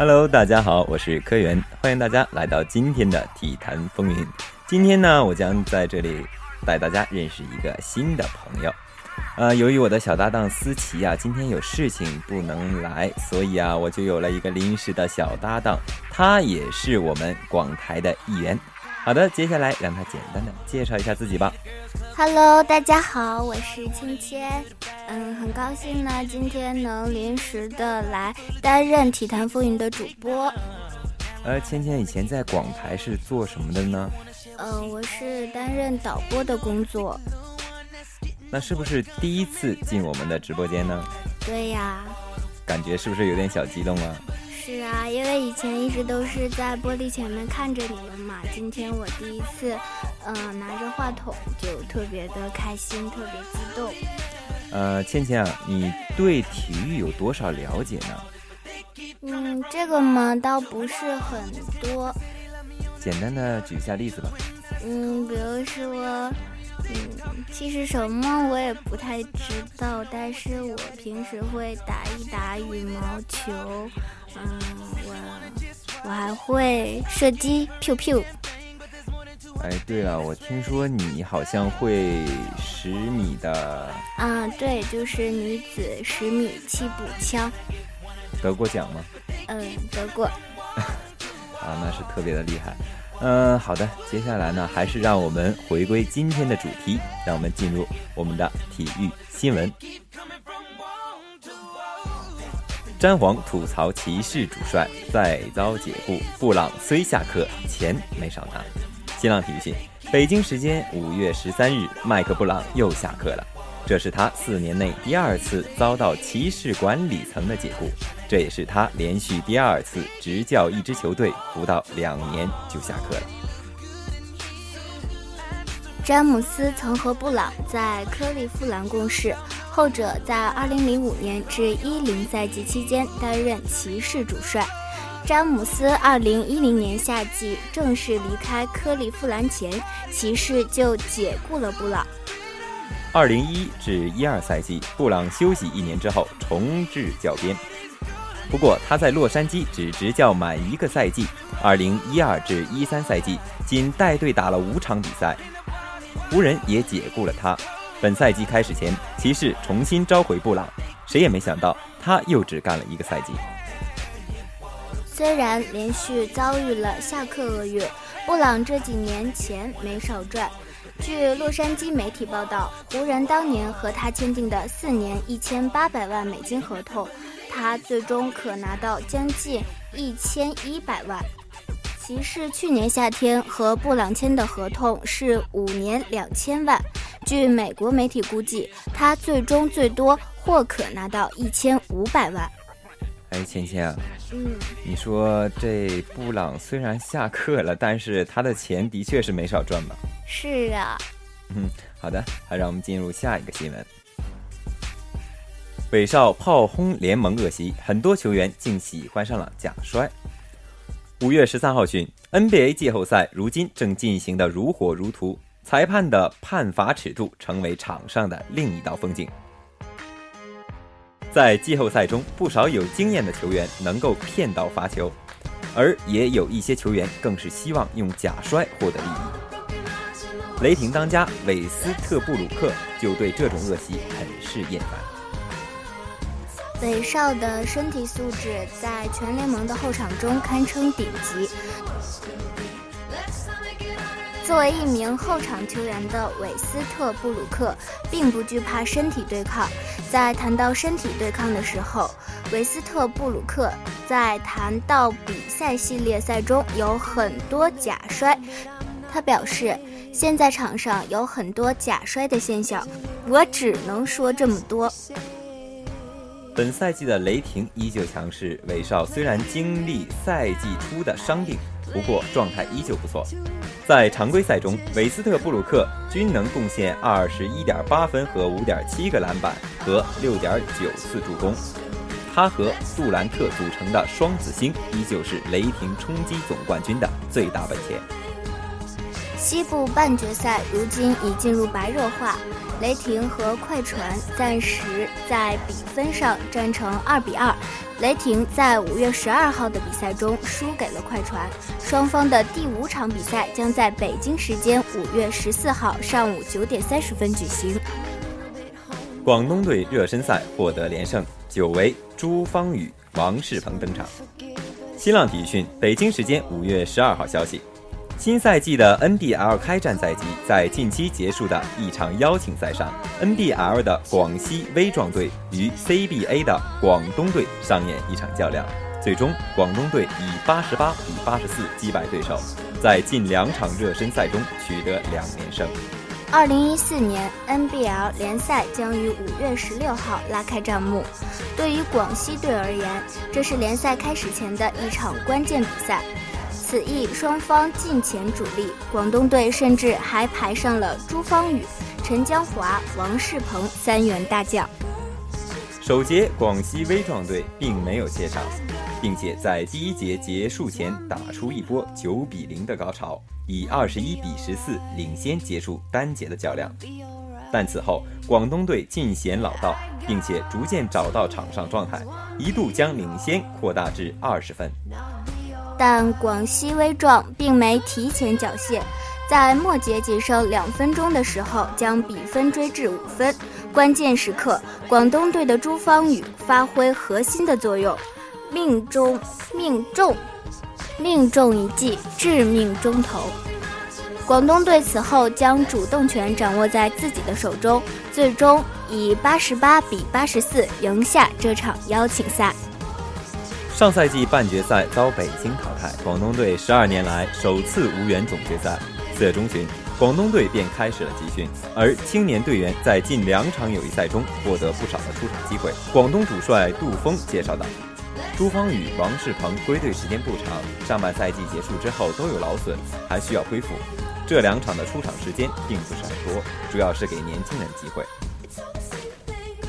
Hello，大家好，我是科源，欢迎大家来到今天的体坛风云。今天呢，我将在这里带大家认识一个新的朋友。呃，由于我的小搭档思琪啊，今天有事情不能来，所以啊，我就有了一个临时的小搭档，他也是我们广台的一员。好的，接下来让他简单的介绍一下自己吧。Hello，大家好，我是芊芊。嗯，很高兴呢，今天能临时的来担任体坛风云的主播。呃，芊芊以前在广台是做什么的呢？嗯，我是担任导播的工作。那是不是第一次进我们的直播间呢？对呀。感觉是不是有点小激动啊？是啊，因为以前一直都是在玻璃前面看着你们嘛。今天我第一次，嗯，拿着话筒就特别的开心，特别激动。呃，倩倩啊，你对体育有多少了解呢？嗯，这个嘛，倒不是很多。简单的举一下例子吧。嗯，比如说。嗯，其实什么我也不太知道，但是我平时会打一打羽毛球，嗯，我我还会射击，pew pew。哎，对了，我听说你好像会十米的。啊，对，就是女子十米气步枪。得过奖吗？嗯，得过。啊，那是特别的厉害。嗯，好的，接下来呢，还是让我们回归今天的主题，让我们进入我们的体育新闻。詹皇吐槽骑士主帅再遭解雇，布朗虽下课，钱没少拿。新浪体育信，北京时间五月十三日，麦克布朗又下课了。这是他四年内第二次遭到骑士管理层的解雇，这也是他连续第二次执教一支球队不到两年就下课了。詹姆斯曾和布朗在克利夫兰共事，后者在2005年至10赛季期间担任骑士主帅。詹姆斯2010年夏季正式离开克利夫兰前，骑士就解雇了布朗。二零一至一二赛季，布朗休息一年之后重置教鞭。不过他在洛杉矶只执教满一个赛季，二零一二至一三赛季仅带队打了五场比赛。湖人也解雇了他。本赛季开始前，骑士重新召回布朗，谁也没想到他又只干了一个赛季。虽然连续遭遇了下课厄运，布朗这几年钱没少赚。据洛杉矶媒体报道，湖人当年和他签订的四年一千八百万美金合同，他最终可拿到将近一千一百万。骑士去年夏天和布朗签的合同是五年两千万，据美国媒体估计，他最终最多或可拿到一千五百万。哎，芊芊啊，嗯，你说这布朗虽然下课了，但是他的钱的确是没少赚吧？是啊，嗯，好的，好，让我们进入下一个新闻。韦少炮轰联盟恶习，很多球员竟喜欢上了假摔。五月十三号讯，NBA 季后赛如今正进行的如火如荼，裁判的判罚尺度成为场上的另一道风景。在季后赛中，不少有经验的球员能够骗到罚球，而也有一些球员更是希望用假摔获得利益。雷霆当家韦斯特布鲁克就对这种恶习很是厌烦。韦少的身体素质在全联盟的后场中堪称顶级。作为一名后场球员的韦斯特布鲁克，并不惧怕身体对抗。在谈到身体对抗的时候，韦斯特布鲁克在谈到比赛系列赛中有很多假摔，他表示。现在场上有很多假摔的现象，我只能说这么多。本赛季的雷霆依旧强势，韦少虽然经历赛季初的伤病，不过状态依旧不错。在常规赛中，韦斯特布鲁克均能贡献二十一点八分和五点七个篮板和六点九次助攻。他和杜兰特组成的双子星依旧是雷霆冲击总冠军的最大本钱。西部半决赛如今已进入白热化，雷霆和快船暂时在比分上战成二比二，雷霆在五月十二号的比赛中输给了快船，双方的第五场比赛将在北京时间五月十四号上午九点三十分举行。广东队热身赛获得连胜，久违朱芳雨、王仕鹏登场。新浪体育讯，北京时间五月十二号消息。新赛季的 NBL 开战在即，在近期结束的一场邀请赛上，NBL 的广西威壮队与 CBA 的广东队上演一场较量，最终广东队以八十八比八十四击败对手，在近两场热身赛中取得两连胜。二零一四年 NBL 联赛将于五月十六号拉开战幕，对于广西队而言，这是联赛开始前的一场关键比赛。此役双方尽显主力，广东队甚至还排上了朱芳雨、陈江华、王仕鹏三员大将。首节广西威壮队并没有怯场，并且在第一节结束前打出一波九比零的高潮，以二十一比十四领先结束单节的较量。但此后广东队尽显老道，并且逐渐找到场上状态，一度将领先扩大至二十分。但广西威壮并没提前缴械，在末节仅剩两分钟的时候将比分追至五分。关键时刻，广东队的朱芳雨发挥核心的作用，命中命中命中一记致命中投。广东队此后将主动权掌握在自己的手中，最终以八十八比八十四赢下这场邀请赛。上赛季半决赛遭北京淘汰，广东队十二年来首次无缘总决赛。四月中旬，广东队便开始了集训，而青年队员在近两场友谊赛中获得不少的出场机会。广东主帅杜峰介绍道：“朱芳雨、王仕鹏归队时间不长，上半赛季结束之后都有劳损，还需要恢复。这两场的出场时间并不是很多，主要是给年轻人机会。”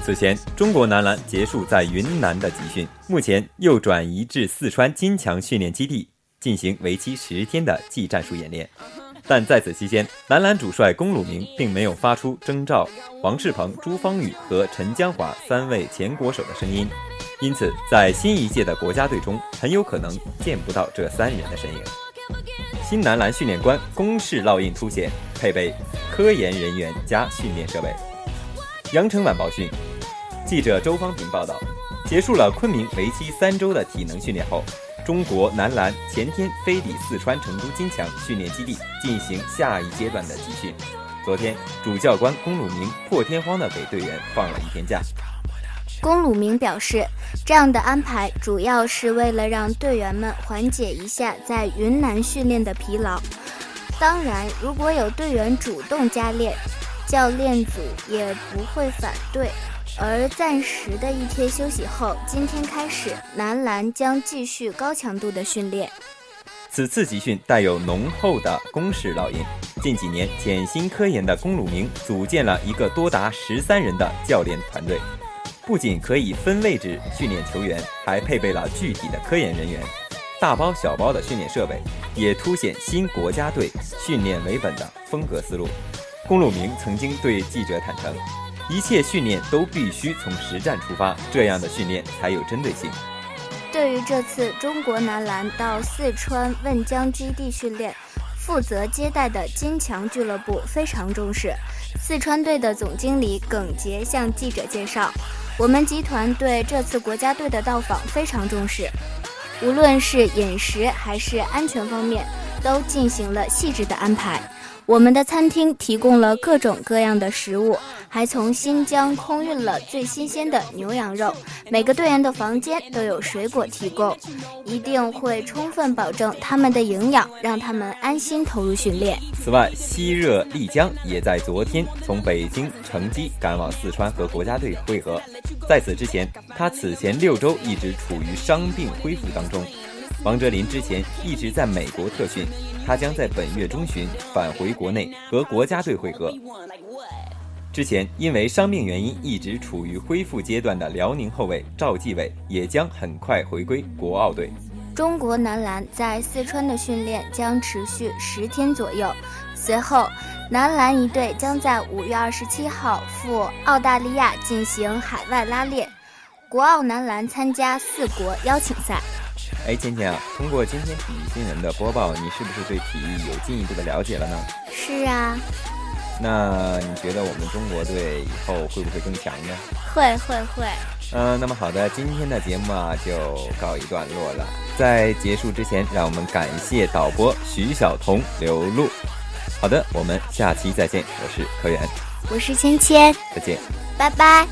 此前，中国男篮结束在云南的集训，目前又转移至四川金强训练基地进行为期十天的技战术演练。但在此期间，男篮主帅龚鲁明并没有发出征召王仕鹏、朱芳雨和陈江华三位前国手的声音，因此在新一届的国家队中，很有可能见不到这三人的身影。新男篮训练官公示烙印凸显，配备科研人员加训练设备。羊城晚报讯。记者周方平报道，结束了昆明为期三周的体能训练后，中国男篮前天飞抵四川成都金强训练基地进行下一阶段的集训。昨天，主教官龚鲁明破天荒地给队员放了一天假。龚鲁明表示，这样的安排主要是为了让队员们缓解一下在云南训练的疲劳。当然，如果有队员主动加练，教练组也不会反对。而暂时的一天休息后，今天开始，男篮将继续高强度的训练。此次集训带有浓厚的攻势烙印。近几年潜心科研的龚鲁明组建了一个多达十三人的教练团队，不仅可以分位置训练球员，还配备了具体的科研人员，大包小包的训练设备，也凸显新国家队训练为本的风格思路。龚鲁明曾经对记者坦诚。一切训练都必须从实战出发，这样的训练才有针对性。对于这次中国男篮到四川汶江基地训练，负责接待的金强俱乐部非常重视。四川队的总经理耿杰向记者介绍：“我们集团对这次国家队的到访非常重视，无论是饮食还是安全方面，都进行了细致的安排。我们的餐厅提供了各种各样的食物。”还从新疆空运了最新鲜的牛羊肉，每个队员的房间都有水果提供，一定会充分保证他们的营养，让他们安心投入训练。此外，西热丽江也在昨天从北京乘机赶往四川和国家队会合。在此之前，他此前六周一直处于伤病恢复当中。王哲林之前一直在美国特训，他将在本月中旬返回国内和国家队会合。之前因为伤病原因一直处于恢复阶段的辽宁后卫赵继伟也将很快回归国奥队。中国男篮在四川的训练将持续十天左右，随后男篮一队将在五月二十七号赴澳大利亚进行海外拉练，国奥男篮参加四国邀请赛。哎，芊芊啊，通过今天体育新闻的播报，你是不是对体育有进一步的了解了呢？是啊。那你觉得我们中国队以后会不会更强呢？会会会。嗯，那么好的，今天的节目啊就告一段落了。在结束之前，让我们感谢导播徐晓彤、刘露。好的，我们下期再见。我是柯源，我是芊芊，再见，拜拜。